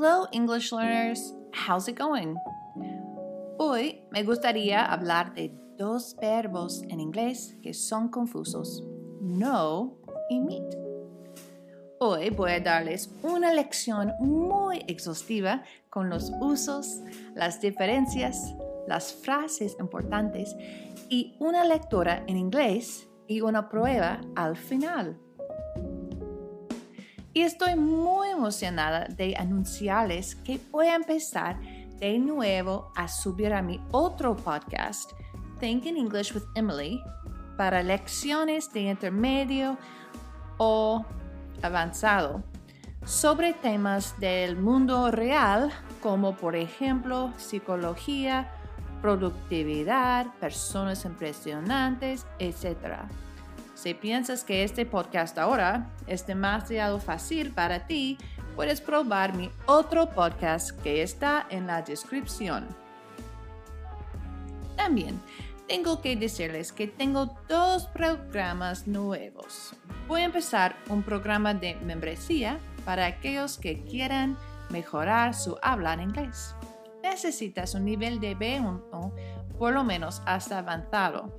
Hello, English learners. How's it going? Hoy me gustaría hablar de dos verbos en inglés que son confusos: know y meet. Hoy voy a darles una lección muy exhaustiva con los usos, las diferencias, las frases importantes y una lectura en inglés y una prueba al final. Y estoy muy emocionada de anunciarles que voy a empezar de nuevo a subir a mi otro podcast, Think in English with Emily, para lecciones de intermedio o avanzado sobre temas del mundo real como por ejemplo psicología, productividad, personas impresionantes, etc. Si piensas que este podcast ahora es demasiado fácil para ti, puedes probar mi otro podcast que está en la descripción. También tengo que decirles que tengo dos programas nuevos. Voy a empezar un programa de membresía para aquellos que quieran mejorar su habla en inglés. Necesitas un nivel de B1 por lo menos hasta avanzado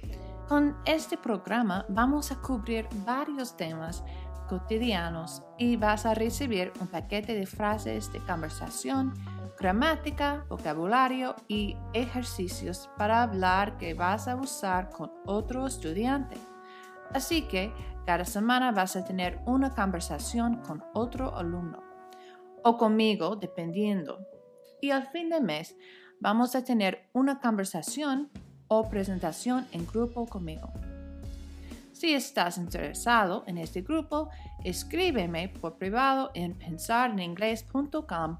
con este programa vamos a cubrir varios temas cotidianos y vas a recibir un paquete de frases de conversación, gramática, vocabulario y ejercicios para hablar que vas a usar con otro estudiante. Así que cada semana vas a tener una conversación con otro alumno o conmigo, dependiendo. Y al fin de mes vamos a tener una conversación o presentación en grupo conmigo. Si estás interesado en este grupo, escríbeme por privado en pensareningles.com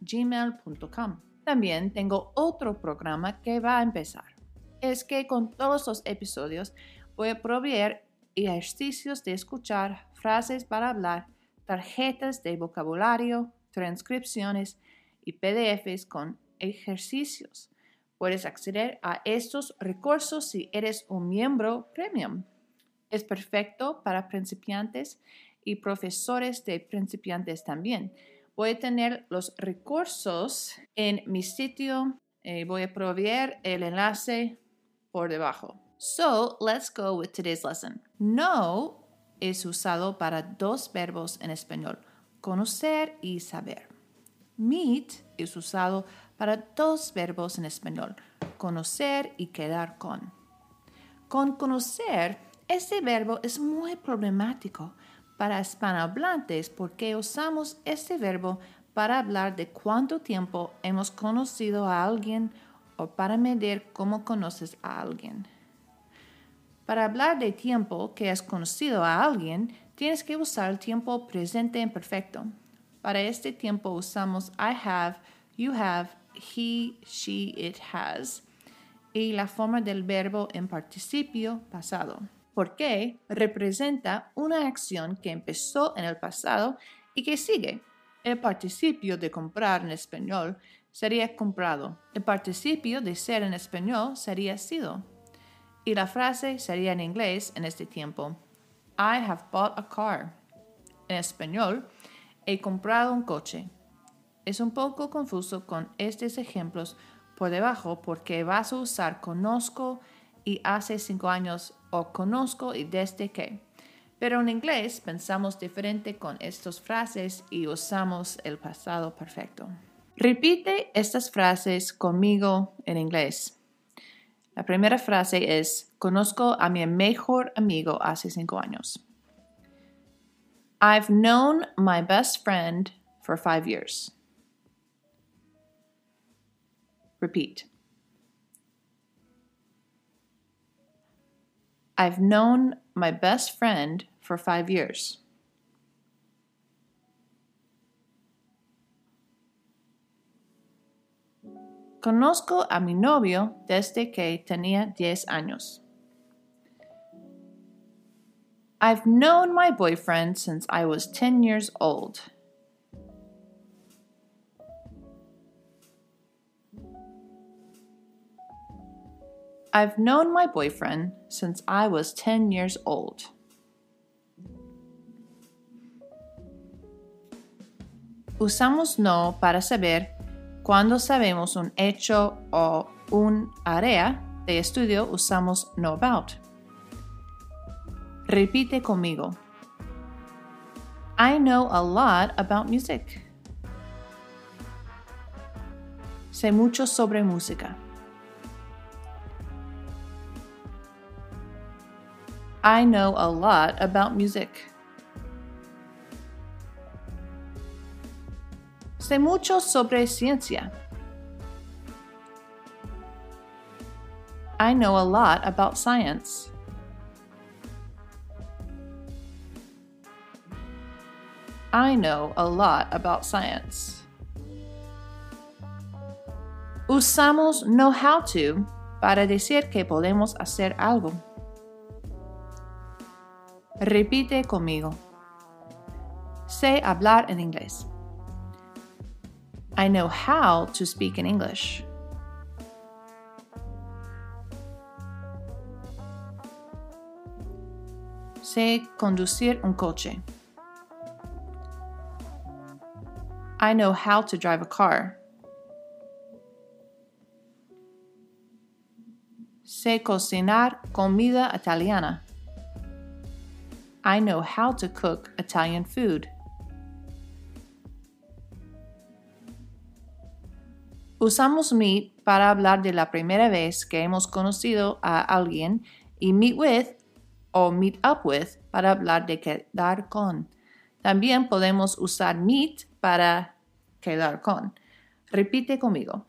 gmail.com. También tengo otro programa que va a empezar. Es que con todos los episodios voy a proveer ejercicios de escuchar, frases para hablar, tarjetas de vocabulario, transcripciones y PDFs con ejercicios Puedes acceder a estos recursos si eres un miembro premium. Es perfecto para principiantes y profesores de principiantes también. Voy a tener los recursos en mi sitio. Eh, voy a proveer el enlace por debajo. So, let's go with today's lesson. Know es usado para dos verbos en español, conocer y saber. Meet es usado para dos verbos en español, conocer y quedar con. Con conocer, este verbo es muy problemático para hispanohablantes porque usamos este verbo para hablar de cuánto tiempo hemos conocido a alguien o para medir cómo conoces a alguien. Para hablar de tiempo que has conocido a alguien, tienes que usar el tiempo presente imperfecto. Para este tiempo usamos I have, you have he, she, it has y la forma del verbo en participio pasado, porque representa una acción que empezó en el pasado y que sigue. El participio de comprar en español sería comprado. El participio de ser en español sería sido. Y la frase sería en inglés en este tiempo. I have bought a car. En español, he comprado un coche. Es un poco confuso con estos ejemplos por debajo porque vas a usar conozco y hace cinco años o conozco y desde que. Pero en inglés pensamos diferente con estas frases y usamos el pasado perfecto. Repite estas frases conmigo en inglés. La primera frase es, conozco a mi mejor amigo hace cinco años. I've known my best friend for five years. Repeat. I've known my best friend for five years. Conozco a mi novio desde que tenía 10 años. I've known my boyfriend since I was 10 years old. I've known my boyfriend since I was 10 years old. Usamos no para saber cuando sabemos un hecho o un área de estudio usamos know about. Repite conmigo. I know a lot about music. Sé mucho sobre música. I know a lot about music. Sé mucho sobre ciencia. I know a lot about science. I know a lot about science. Usamos know how to para decir que podemos hacer algo. Repite conmigo. Sé hablar en inglés. I know how to speak in English. Sé conducir un coche. I know how to drive a car. Sé cocinar comida italiana. I know how to cook Italian food. Usamos meet para hablar de la primera vez que hemos conocido a alguien y meet with o meet up with para hablar de quedar con. También podemos usar meet para quedar con. Repite conmigo.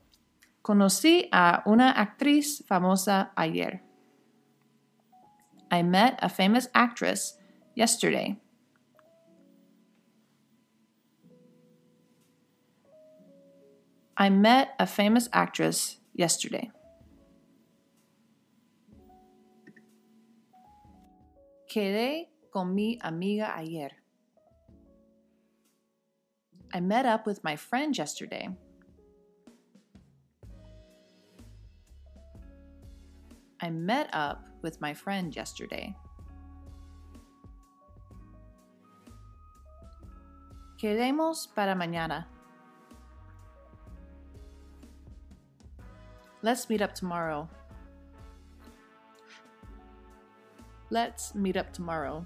Conocí a una actriz famosa ayer. I met a famous actress yesterday. I met a famous actress yesterday. Quedé con mi amiga ayer. I met up with my friend yesterday. I met up with my friend yesterday. Quedemos para mañana. Let's meet up tomorrow. Let's meet up tomorrow.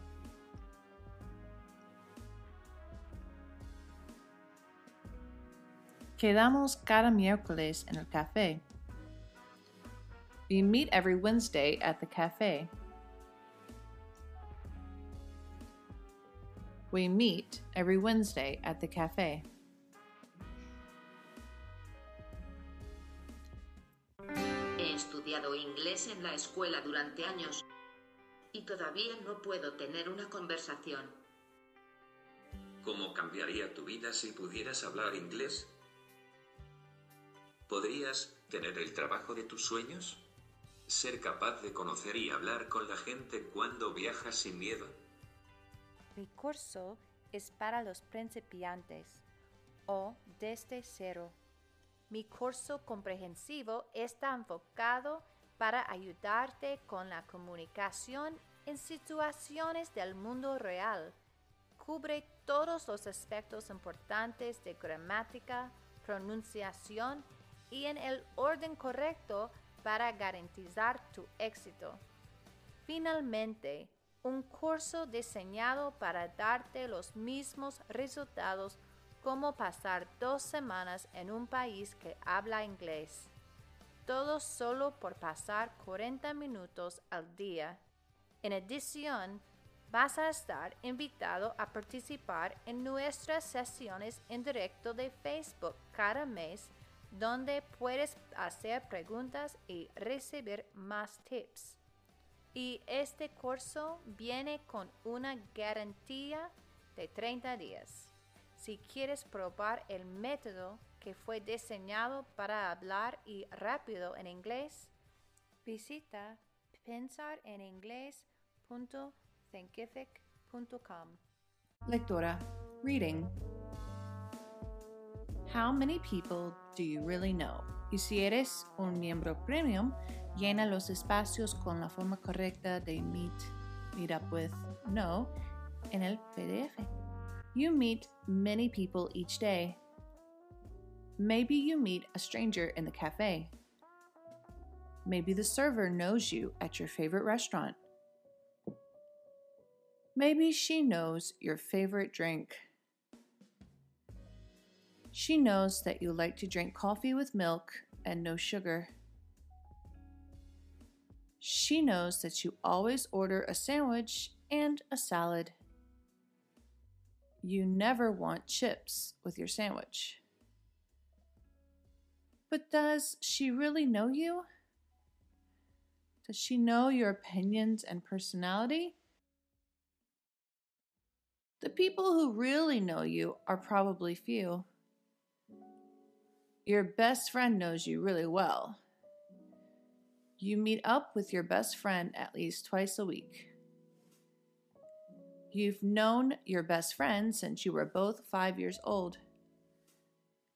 Quedamos cada miércoles en el café. We meet every Wednesday at the cafe. We meet every Wednesday at the cafe. He estudiado inglés en la escuela durante años y todavía no puedo tener una conversación. ¿Cómo cambiaría tu vida si pudieras hablar inglés? ¿Podrías tener el trabajo de tus sueños? ¿Ser capaz de conocer y hablar con la gente cuando viajas sin miedo? Mi curso es para los principiantes o desde cero. Mi curso comprensivo está enfocado para ayudarte con la comunicación en situaciones del mundo real. Cubre todos los aspectos importantes de gramática, pronunciación y en el orden correcto para garantizar tu éxito. Finalmente, un curso diseñado para darte los mismos resultados como pasar dos semanas en un país que habla inglés. Todo solo por pasar 40 minutos al día. En adición, vas a estar invitado a participar en nuestras sesiones en directo de Facebook cada mes, donde puedes hacer preguntas y recibir más tips. Y este curso viene con una garantía de 30 días. Si quieres probar el método que fue diseñado para hablar y rápido en inglés, visita pensareningles.thinkific.com. Lectora. Reading. How many people do you really know? Y si eres un miembro premium, llena los espacios con la forma correcta de Meet, Meet Up With, No en el PDF. You meet many people each day. Maybe you meet a stranger in the cafe. Maybe the server knows you at your favorite restaurant. Maybe she knows your favorite drink. She knows that you like to drink coffee with milk and no sugar. She knows that you always order a sandwich and a salad. You never want chips with your sandwich. But does she really know you? Does she know your opinions and personality? The people who really know you are probably few. Your best friend knows you really well. You meet up with your best friend at least twice a week. You've known your best friend since you were both five years old.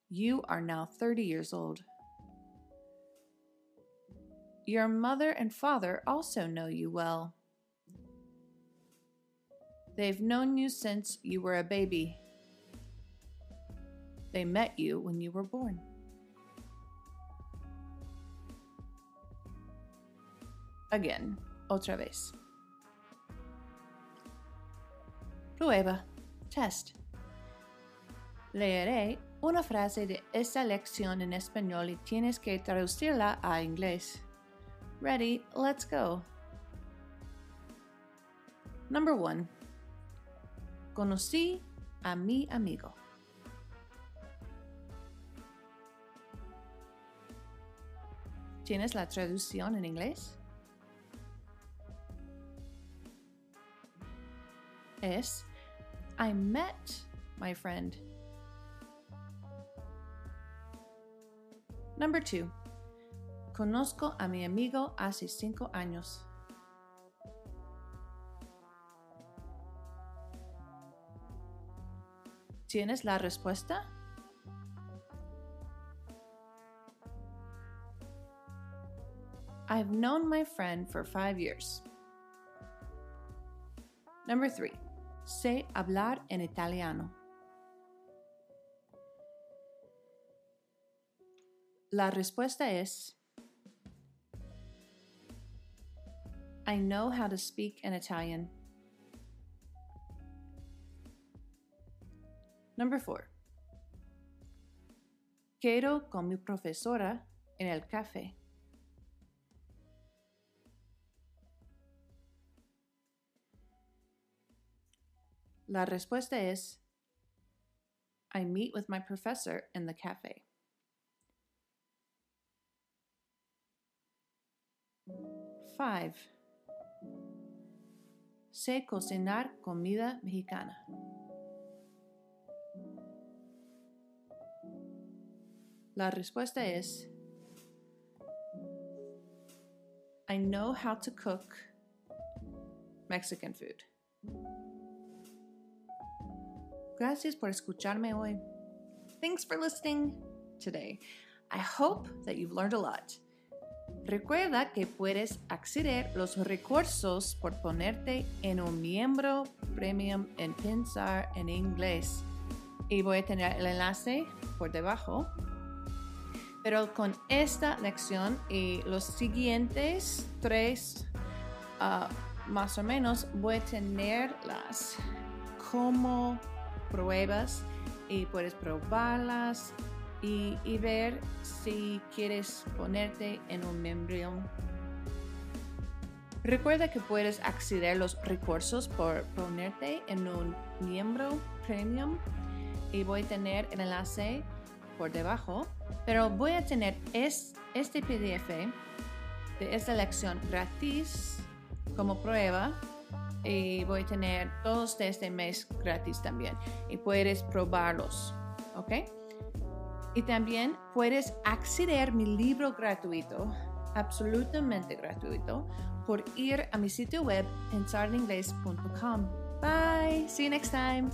You are now 30 years old. Your mother and father also know you well. They've known you since you were a baby. They met you when you were born. Again, otra vez. Prueba. Test. Leeré una frase de esta lección en español y tienes que traducirla a inglés. Ready, let's go. Number one. Conocí a mi amigo. ¿Tienes la traducción en inglés? Es I met my friend. Number two. Conozco a mi amigo hace cinco años. ¿Tienes la respuesta? I've known my friend for five years. Number three. Sé hablar en italiano. La respuesta es I know how to speak in Italian. Number four. Quiero con mi profesora en el café. La respuesta es I meet with my professor in the cafe. Five. Sé cocinar comida mexicana. La respuesta es I know how to cook Mexican food. Gracias por escucharme hoy. Thanks for listening today. I hope that you've learned a lot. Recuerda que puedes acceder los recursos por ponerte en un miembro premium en Pensar en Inglés. Y voy a tener el enlace por debajo. Pero con esta lección y los siguientes tres, uh, más o menos, voy a tenerlas como pruebas y puedes probarlas y, y ver si quieres ponerte en un miembro. Recuerda que puedes acceder a los recursos por ponerte en un miembro premium y voy a tener el enlace por debajo, pero voy a tener es, este PDF de esta lección gratis como prueba y voy a tener todos de este mes gratis también y puedes probarlos, ¿ok? Y también puedes acceder a mi libro gratuito, absolutamente gratuito, por ir a mi sitio web pensareningles.com. Bye, see you next time.